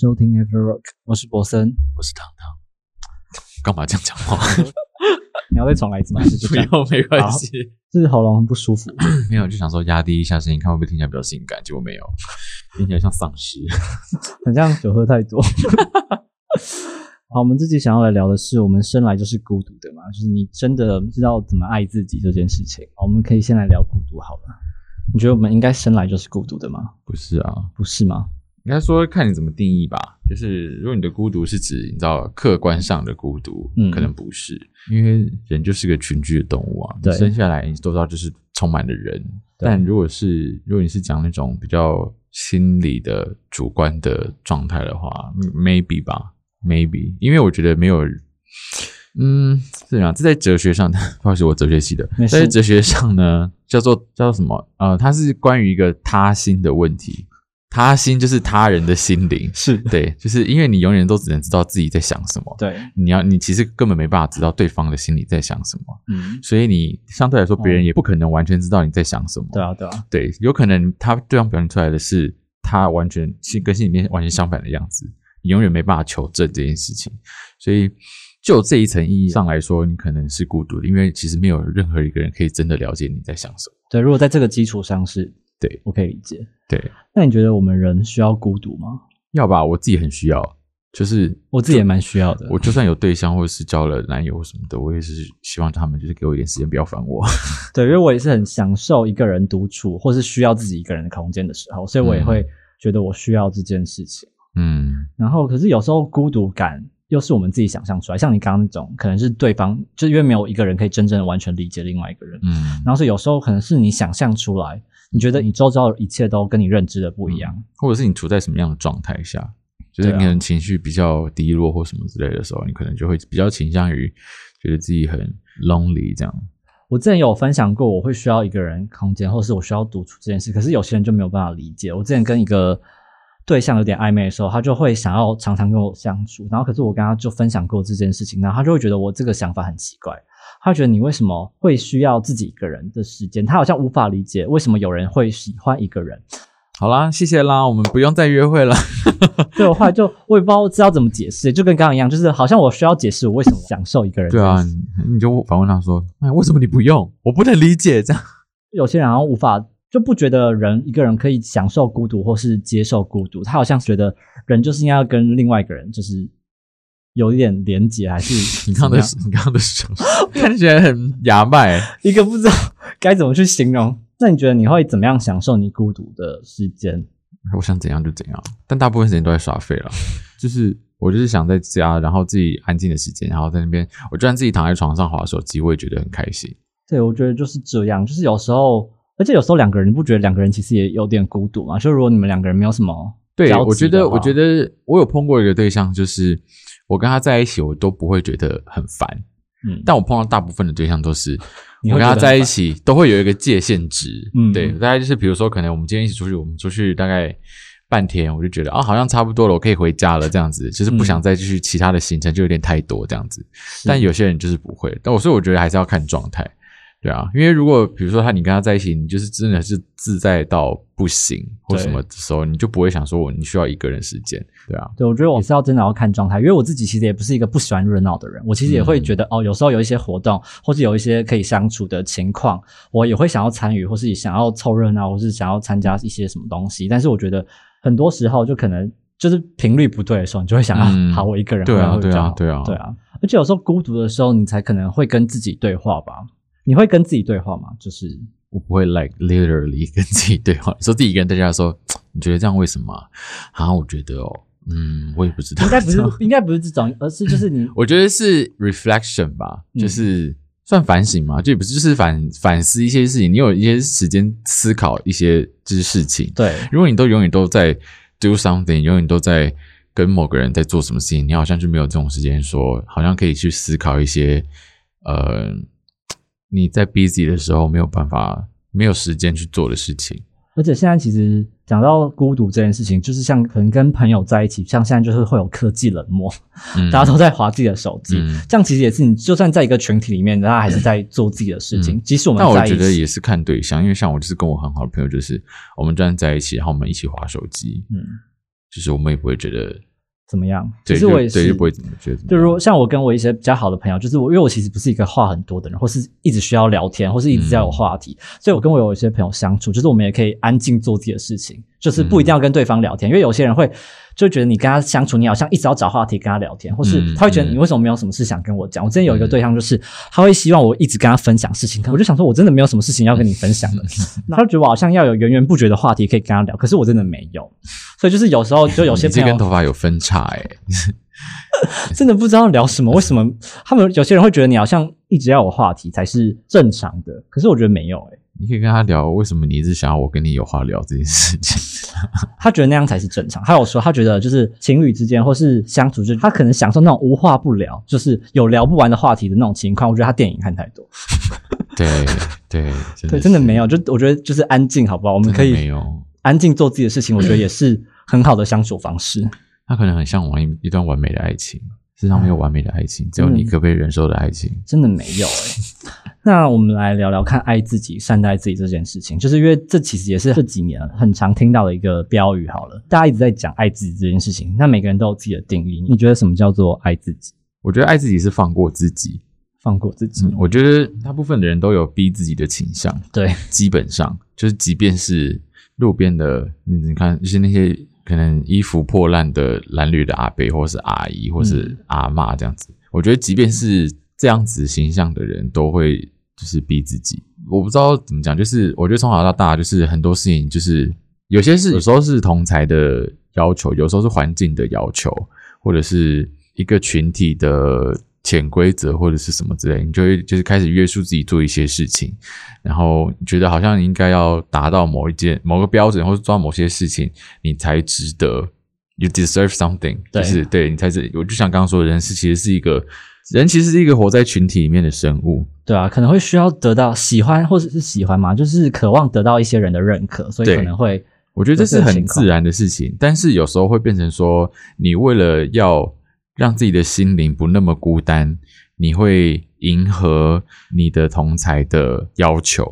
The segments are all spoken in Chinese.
收听 Ever Rock，我是博森。我是糖糖。干嘛这样讲话？你要再重来一次吗？就不这样，要，没关系。就是喉咙很不舒服。没有，就想说压低一下声音，看会不会听起来比较性感。结果没有，听起来像丧尸。很像酒喝太多。好，我们自己想要来聊的是，我们生来就是孤独的嘛，就是你真的知道怎么爱自己这件事情。我们可以先来聊孤独好了。你觉得我们应该生来就是孤独的吗？不是啊，不是吗？应该说看你怎么定义吧。就是如果你的孤独是指你知道客观上的孤独，嗯可能不是，因为人就是个群居的动物啊。你对生下来你都知道就是充满了人，但如果是如果你是讲那种比较心理的主观的状态的话嗯，maybe 吧，maybe，因为我觉得没有。嗯，是这样，这在哲学上，不好意思，我哲学系的没，事在哲学上呢，叫做叫做什么？呃，它是关于一个他心的问题。他心就是他人的心灵，是。对，就是因为你永远都只能知道自己在想什么，对，你要你其实根本没办法知道对方的心里在想什么，嗯，所以你相对来说别人也不可能完全知道你在想什么，对啊，对啊，对，有可能他对方表现出来的是他完全心跟心里面完全相反的样子，你永远没办法求证这件事情，所以就这一层意义上来说，你可能是孤独的，因为其实没有任何一个人可以真的了解你在想什么，对。如果在这个基础上是，对我可以理解。对，那你觉得我们人需要孤独吗？要吧，我自己很需要，就是我自己也蛮需要的。我就算有对象或者是交了男友什么的，我也是希望他们就是给我一点时间，不要烦我。对，因为我也是很享受一个人独处，或是需要自己一个人的空间的时候，所以我也会觉得我需要这件事情。嗯，然后，可是有时候孤独感又是我们自己想象出来，像你刚刚那种，可能是对方，就是因为没有一个人可以真正的完全理解另外一个人，嗯，然后所以有时候可能是你想象出来，你觉得你周遭的一切都跟你认知的不一样。或者是你处在什么样的状态下，就是你可能情绪比较低落或什么之类的时候，你可能就会比较倾向于觉得自己很 lonely 这样。我之前有分享过，我会需要一个人空间，或是我需要独处这件事。可是有些人就没有办法理解。我之前跟一个对象有点暧昧的时候，他就会想要常常跟我相处，然后可是我跟他就分享过这件事情，然后他就会觉得我这个想法很奇怪。他觉得你为什么会需要自己一个人的时间？他好像无法理解为什么有人会喜欢一个人。好啦，谢谢啦，我们不用再约会了。对我后来就我也不知道知道怎么解释，就跟刚刚一样，就是好像我需要解释我为什么享受一个人。对啊，，你你就反问他说：“哎，为什么你不用？我不能理解这样。有些人好像无法就不觉得人一个人可以享受孤独或是接受孤独，他好像觉得人就是应该要跟另外一个人就是有一点连结，还是 ”你刚刚的怎么样你刚刚的手看起来很牙麦。一个不知道该怎么去形容。那你觉得你会怎么样享受你孤独的时间？我想怎样就怎样，但大部分时间都在耍废了。就是我就是想在家，然后自己安静的时间，然后在那边，我就算自己躺在床上划手机，我也觉得很开心。对，我觉得就是这样，就是有时候，而且有时候两个人，你不觉得两个人其实也有点孤独吗？就如果你们两个人没有什么对我觉得，我觉得我有碰过一个对象，就是我跟他在一起，我都不会觉得很烦。嗯，但我碰到大部分的对象都是，我跟他在一起都会有一个界限值。嗯对，大概就是比如说，可能我们今天一起出去，我们出去大概半天，我就觉得啊，好像差不多了，我可以回家了，这样子，就是不嗯想再继续其他的行程，就有点太多这样子。但有些人就是不会，但我所以我觉得还是要看状态。对啊，因为如果比如说他你跟他在一起，你就是真的是自在到不行或什么的时候，你就不会想说我你需要一个人时间。对啊，对，我觉得我是要真的要看状态，因为我自己其实也不是一个不喜欢热闹的人，我其实也会觉得、哦，有时候有一些活动，或是有一些可以相处的情况，我也会想要参与，或是想要凑热闹，或是想要参加一些什么东西。但是我觉得很多时候就可能就是频率不对的时候，你就会想要、嗯好我一个人对啊对啊对啊对啊。而且有时候孤独的时候，你才可能会跟自己对话吧？你会跟自己对话吗？就是我不会 like literally 跟自己对话，说自己一个人在家说，你觉得这样为什么啊？啊，我觉得哦，嗯，我也不知道，应该不是 应该不是这种，而是就是你我觉得是 reflection 吧，嗯就是算反省嘛，就也不是就是反反思一些事情，你有一些时间思考一些就是事情。对如果你都永远都在 do something，永远都在跟某个人在做什么事情，你好像就没有这种时间说，好像可以去思考一些呃你在 busy 的时候没有办法没有时间去做的事情。而且现在其实讲到孤独这件事情，就是像可能跟朋友在一起，像现在就是会有科技冷漠，嗯大家都在划自己的手机，嗯这样其实也是你就算在一个群体里面，大家还是在做自己的事情。嗯即使我们但我觉得也是看对象，因为像我就是跟我很好的朋友，就是我们这样在一起，然后我们一起划手机，嗯，就是我们也不会觉得怎么样？其实我也对，是，就不会怎么觉得怎么就样。如果像我跟我一些比较好的朋友，就是我，因为我其实不是一个话很多的人，或是一直需要聊天，或是一直要有话题，所以我跟我有一些朋友相处，就是我们也可以安静做自己的事情，就是不一定要跟对方聊天，因为有些人会就觉得你跟他相处，你好像一直要找话题跟他聊天，或是嗯他会觉得嗯你为什么没有什么事想跟我讲。我之前有一个对象，就是他会希望我一直跟他分享事情，可我就想说，我真的没有什么事情要跟你分享的，他就觉得我好像要有源源不绝的话题可以跟他聊，可是我真的没有，所以就是有时候就有些你这朋友根头发有分叉哎、真的不知道聊什么。为什么他们有些人会觉得你好像一直要有话题才是正常的？可是我觉得没有诶、你可以跟他聊为什么你一直想要我跟你有话聊这件事情。他觉得那样才是正常。他有说他觉得就是情侣之间或是相处，就他可能享受那种无话不聊，就是有聊不完的话题的那种情况。我觉得他电影看太多，对对，真的对，真的没有。就我觉得就是安静，好不好？我们可以没有。安静做自己的事情，我觉得也是很好的相处方式。他可能很向往一一段完美的爱情，世上没有完美的爱情，只有你可不可以忍受的爱情。真的没有诶、那我们来聊聊看爱自己、善待自己这件事情，就是因为这其实也是这几年很常听到的一个标语。好了，大家一直在讲爱自己这件事情，那每个人都有自己的定义。你觉得什么叫做爱自己？我觉得爱自己是放过自己。放过自己。我觉得大部分的人都有逼自己的倾向，对，基本上就是，即便是路边的，你你看，就是那些可能衣服破烂的蓝绿的阿伯，或是阿姨，或是阿妈这样子，我觉得即便是这样子形象的人，都会就是逼自己。我不知道怎么讲，就是我觉得从小到大，就是很多事情，就是有些是有时候是同才的要求，有时候是环境的要求，或者是一个群体的潜规则或者是什么之类，你就会就是开始约束自己做一些事情，然后觉得好像应该要达到某一件某个标准，或者做某些事情，你才值得，you deserve something，就是对你才是。我就像刚刚说的，人是其实是一个人，其实是一个活在群体里面的生物。对啊，可能会需要得到喜欢或者是喜欢嘛，就是渴望得到一些人的认可，所以可能会我觉得这是很自然的事情，但是有时候会变成说，你为了要让自己的心灵不那么孤单，你会迎合你的同才的要求，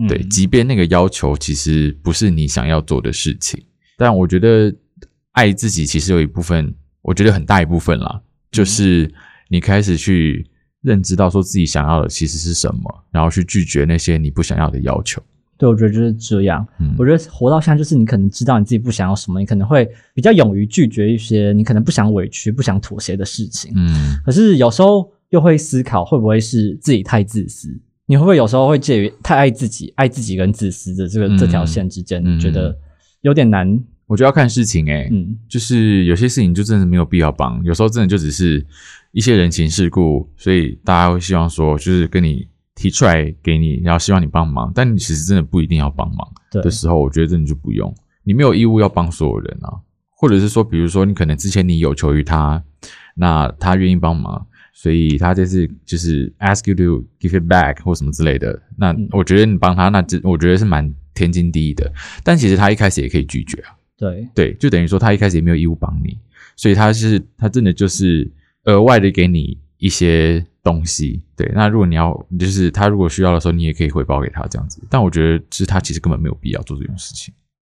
嗯。对，即便那个要求其实不是你想要做的事情，但我觉得爱自己其实有一部分，我觉得很大一部分啦，就是你开始去认知到说自己想要的其实是什么，然后去拒绝那些你不想要的要求。对，我觉得就是这样。嗯我觉得活到现在，就是你可能知道你自己不想要什么，你可能会比较勇于拒绝一些你可能不想委屈、不想妥协的事情。嗯，可是有时候又会思考，会不会是自己太自私？你会不会有时候会介于太爱自己、爱自己跟自私的这个、嗯这条线之间，嗯觉得有点难？我觉得要看事情诶、嗯，就是有些事情就真的没有必要帮，有时候真的就只是一些人情世故，所以大家会希望说，就是跟你提出来给你，然后希望你帮忙，但你其实真的不一定要帮忙的时候，我觉得真的就不用，你没有义务要帮所有人啊，或者是说，比如说你可能之前你有求于他，那他愿意帮忙。所以他这次就是 ask you to give it back 或什么之类的，那嗯我觉得你帮他，那这我觉得是蛮天经地义的。但其实他一开始也可以拒绝啊，对，对，就等于说他一开始也没有义务帮你，所以他是他真的就是额外的给你一些东西。对，那如果你要就是他如果需要的时候，你也可以回报给他这样子。但我觉得是他其实根本没有必要做这种事情。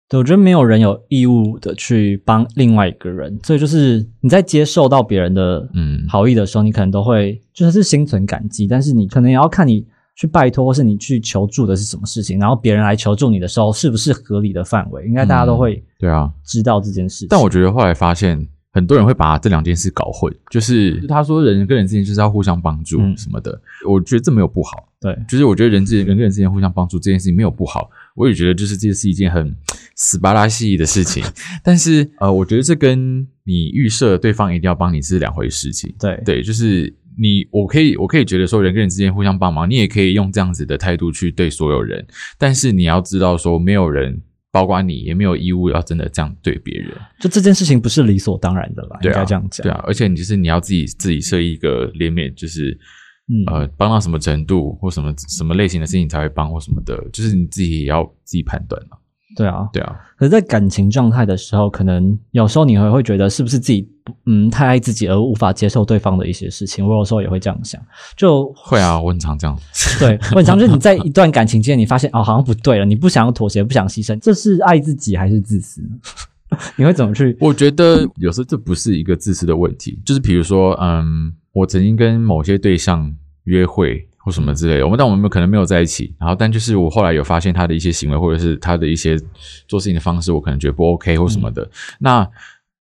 对，我觉得没有人有义务的去帮另外一个人，所以就是你在接受到别人的嗯好意的时候，你可能都会就算是心存感激，但是你可能也要看你去拜托或是你去求助的是什么事情，然后别人来求助你的时候是不是合理的范围，应该大家都会对啊，知道这件事情。但我觉得后来发现。很多人会把这两件事搞混，就是他说人跟人之间就是要互相帮助嗯什么的，我觉得这没有不好，对就是我觉得人之人跟人之间互相帮助这件事情没有不好，我也觉得就是这是一件很 死巴拉西的事情。但是呃，我觉得这跟你预设对方一定要帮你是两回事情。对对，就是你我可以我可以觉得说人跟人之间互相帮忙，你也可以用这样子的态度去对所有人，但是你要知道说没有人。包括你也没有义务要真的这样对别人，就这件事情不是理所当然的啦？对啊，应该这样讲。对啊，而且你就是你要自己自己设一个联免，就是嗯呃，帮到什么程度或什么什么类型的事情才会帮或什么的，就是你自己也要自己判断嘛。对啊。对啊，可是，在感情状态的时候，可能有时候你会会觉得是不是自己嗯太爱自己而无法接受对方的一些事情。我有时候也会这样想，就会啊，我很常这样。对，我很常就是你在一段感情间，你发现哦好像不对了，你不想要妥协，不想牺牲，这是爱自己还是自私？你会怎么去？我觉得有时候这不是一个自私的问题，就是比如说，嗯，我曾经跟某些对象约会或什么之类的，我们但我们可能没有在一起，然后但就是我后来有发现他的一些行为或者是他的一些做事情的方式，我可能觉得不 OK 或什么的。那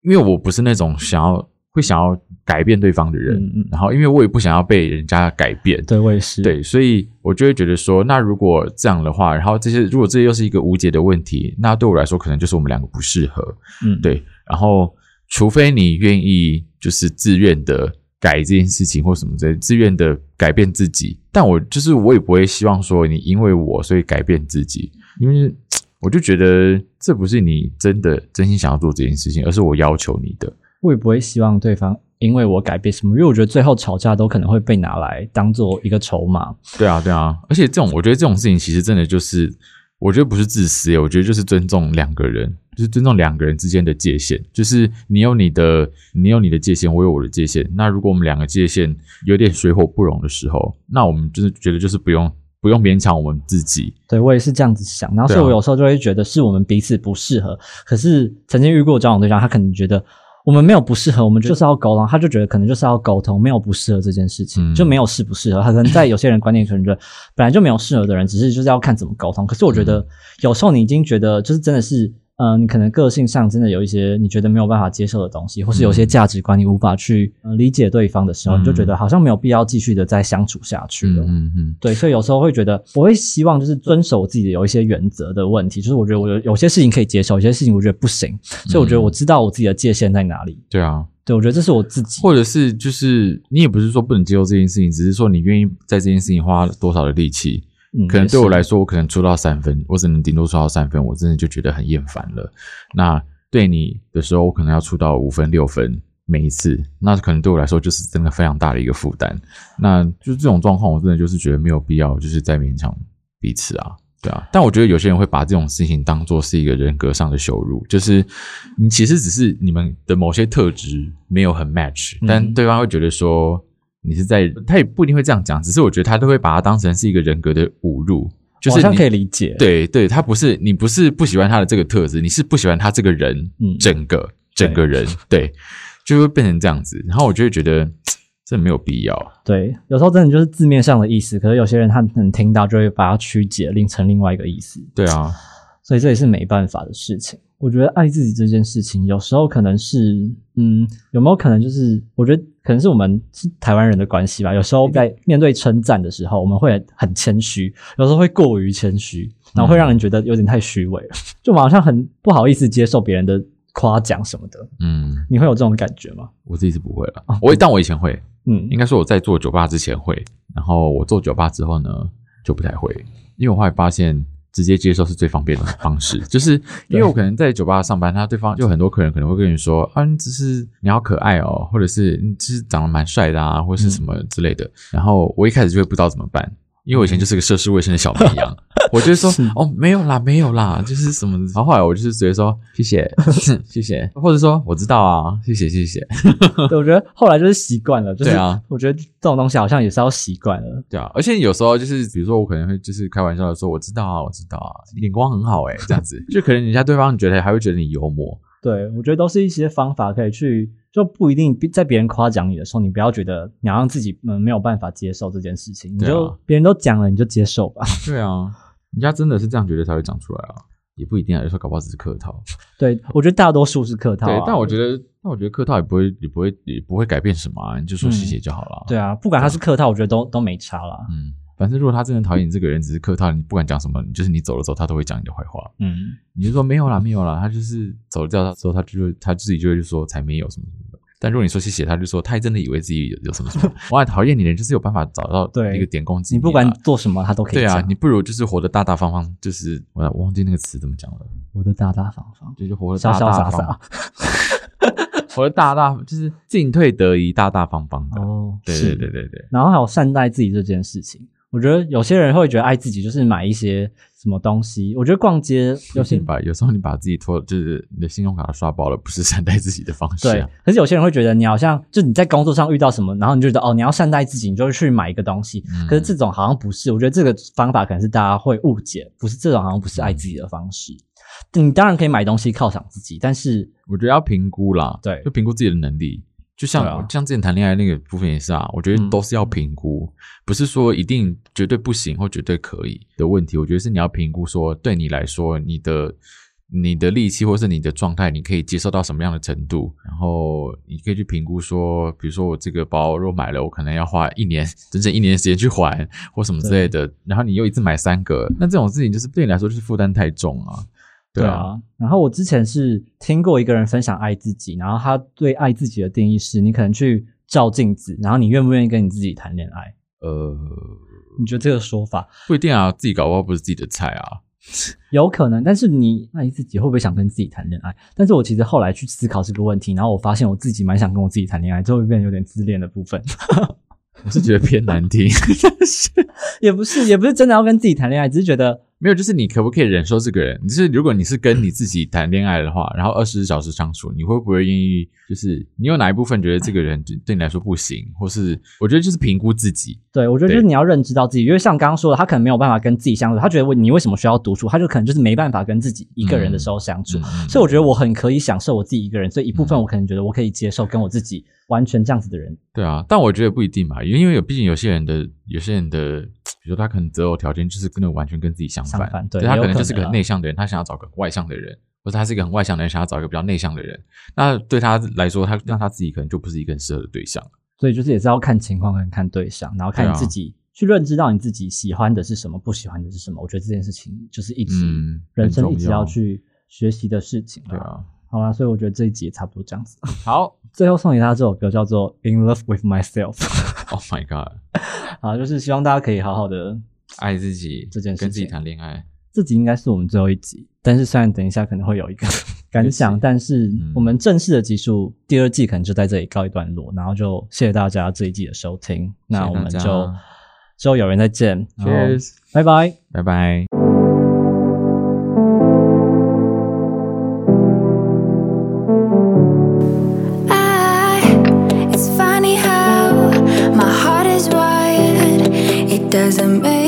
因为我不是那种想要会想要改变对方的人，嗯嗯然后因为我也不想要被人家改变，对，我也是。对，所以我就会觉得说，那如果这样的话，然后这些如果这又是一个无解的问题，那对我来说可能就是我们两个不适合。嗯，对，然后除非你愿意就是自愿的改这件事情或什么之类，自愿的改变自己，但我就是我也不会希望说你因为我所以改变自己，因为我就觉得这不是你真的真心想要做这件事情，而是我要求你的。我也不会希望对方因为我改变什么，因为我觉得最后吵架都可能会被拿来当做一个筹码。对啊，对啊，而且这种我觉得这种事情其实真的就是，我觉得不是自私，我觉得就是尊重两个人，就是尊重两个人之间的界限，就是你有你的，你有你的界限，我有我的界限。那如果我们两个界限有点水火不容的时候，那我们就是觉得就是不用不用勉强我们自己。对我也是这样子想，然后所以我有时候就会觉得是我们彼此不适合。可是曾经遇过交往对象，他可能觉得我们没有不适合，我们就是要沟通，他就觉得可能就是要沟通，没有不适合这件事情，嗯就没有适不适合。他可能在有些人观念可能觉得本来就没有适合的人，只是就是要看怎么沟通。可是我觉得嗯有时候你已经觉得就是真的是。呃，你可能个性上真的有一些你觉得没有办法接受的东西，或是有些嗯价值观你无法去、呃、理解对方的时候，你就觉嗯得好像没有必要继续的再相处下去了。嗯嗯嗯，对，所以有时候会觉得，我会希望就是遵守我自己的有一些原则的问题，就是我觉得我有有些事情可以接受，有些事情我觉得不行，所以我觉得我知道我自己的界限在哪里。对啊，对，我觉得这是我自己。或者是就是你也不是说不能接受这件事情，只是说你愿意在这件事情花多少的力气。嗯，可能对我来说，我可能出到三分，我只能顶多出到三分，我真的就觉得很厌烦了。那对你的时候，我可能要出到五分、六分，每一次，那可能对我来说就是真的非常大的一个负担。那就是这种状况，我真的就是觉得没有必要，就是再勉强彼此啊。对啊，但我觉得有些人会把这种事情当做是一个人格上的羞辱，就是你其实只是你们的某些特质没有很 match，、嗯但对方会觉得说你是在，他也不一定会这样讲，只是我觉得他都会把它当成是一个人格的侮辱，就是你我好像可以理解。，对对，他不是你不是不喜欢他的这个特质，你是不喜欢他这个人，嗯整个整个人，对，就会变成这样子。然后我就会觉得这没有必要。对，有时候真的就是字面上的意思，可是有些人他能听到就会把它曲解，另成另外一个意思。对啊，所以这也是没办法的事情。我觉得爱自己这件事情，有时候可能是，嗯，有没有可能就是，我觉得可能是我们是台湾人的关系吧。有时候在面对称赞的时候，我们会很谦虚，有时候会过于谦虚，然后会让人觉得有点太虚伪了，就好像很不好意思接受别人的夸奖什么的。嗯，你会有这种感觉吗？我自己是不会了啊，我但我以前会，嗯。应该说我在做酒吧之前会，然后我做酒吧之后呢就不太会，因为我后来发现直接接受是最方便的方式，就是因为我可能在酒吧上班，他对方就很多客人可能会跟你说啊，你只是你好可爱哦，或者是你只是长得蛮帅的啊，或者是什么之类的，然后我一开始就会不知道怎么办。因为我以前就是个涉世未深的小绵羊，我就会说哦没有啦没有啦，就是什么，然后后来我就是直接说 谢谢。谢谢，或者说我知道啊谢谢谢谢，对，我觉得后来就是习惯了，就是对啊，我觉得这种东西好像也是要习惯了。对啊，而且有时候就是，比如说我可能会就是开玩笑的说，我知道啊，我知道啊，眼光很好诶、这样子，就可能人家对方觉得还会觉得你幽默，对，我觉得都是一些方法可以去，就不一定在别人夸奖你的时候，你不要觉得你要让自己嗯没有办法接受这件事情，你就别人都讲了，你就接受吧。对啊，人家真的是这样觉得才会讲出来啊，也不一定啊，有时候搞不好只是客套，对，我觉得大多数是客套、啊。对，但我觉得，但我觉得客套也不会，也不会，也不会改变什么啊，你就说谢谢就好了、对啊，不管他是客套，我觉得都都没差啦。嗯，反正如果他真的讨厌你这个人，只是客套，你不管讲什么，就是你走了之后，他都会讲你的坏话。嗯，你就说没有啦，没有啦，他就是走了掉之后，他就会他自己就会说才没有什么什么的。但如果你说谢谢，他就说他还真的以为自己有有什么什么。我很讨厌你的人，就是有办法找到对一个点攻击你不管啊做什么，他都可以对啊，你不如就是活得大大方方，就是我我忘记那个词怎么讲了，活得大大方方，就就活得潇大大潇洒方洒。活得大大就是进退得宜，大大方方的。哦，对对对对对，然后还有善待自己这件事情，我觉得有些人会觉得爱自己就是买一些什么东西。我觉得逛街有些你把有时候你把自己拖，就是你的信用卡刷爆了，不是善待自己的方式对啊。，可是有些人会觉得你好像就你在工作上遇到什么，然后你就觉得哦你要善待自己，你就会去买一个东西。嗯可是这种好像不是，我觉得这个方法可能是大家会误解，不是这种好像不是爱自己的方式。你当然可以买东西犒赏自己，但是我觉得要评估啦，对就评估自己的能力。就像、啊像之前谈恋爱那个部分也是啊，我觉得嗯都是要评估，不是说一定绝对不行或绝对可以的问题。我觉得是你要评估说，对你来说，你的你的力气或是你的状态，你可以接受到什么样的程度，然后你可以去评估说，比如说我这个包如果买了，我可能要花一年整整一年的时间去还或什么之类的，然后你又一次买三个，那这种事情就是对你来说就是负担太重啊。对啊，啊。然后我之前是听过一个人分享爱自己，然后他对爱自己的定义是，你可能去照镜子，然后你愿不愿意跟你自己谈恋爱？呃，你觉得这个说法不一定啊，自己搞不好不是自己的菜啊。有可能，但是你爱自己会不会想跟自己谈恋爱？但是我其实后来去思考这个问题，然后我发现我自己蛮想跟我自己谈恋爱，就会变得有点自恋的部分。我是觉得偏难听，但 是也不是，也不是真的要跟自己谈恋爱，只是觉得没有，就是你可不可以忍受这个人？就是如果你是跟你自己谈恋爱的话，然后二十四小时相处，你会不会愿意？就是你有哪一部分觉得这个人对对你来说不行，或是我觉得就是评估自己。对，我觉得就是你要认知到自己，因为像刚刚说的，他可能没有办法跟自己相处，他觉得你为什么需要独处，他就可能就是没办法跟自己一个人的时候相处。所以我觉得我很可以享受我自己一个人，所以一部分嗯我可能觉得我可以接受跟我自己完全这样子的人。对啊，但我觉得不一定嘛，因为有毕竟有些人的有些人的，比如说他可能择偶条件就是跟的完全跟自己相反，相反对他可能就是个很内向的人，他想要找个外向的人，或者他是一个很外向的人，想要找一个比较内向的人，那对他来说，他那他自己可能就不是一个很适合的对象。所以就是也是要看情况跟看对象，然后看你自己、去认知到你自己喜欢的是什么，不喜欢的是什么。我觉得这件事情就是一直、嗯人生一直要要去学习的事情。对，啊，好啦，所以我觉得这一集也差不多这样子。好最后送给大家这首歌叫做《In Love with Myself》。Oh my God，好，就是希望大家可以好好的。爱自己这件事跟自己谈恋爱，这集应该是我们最后一集，但是虽然等一下可能会有一个感想，但是嗯我们正式的集数第二季可能就在这里告一段落，然后就谢谢大家这一季的收听，那我们就之后有缘再见然后 Cheers 拜拜。拜拜。Doesn't make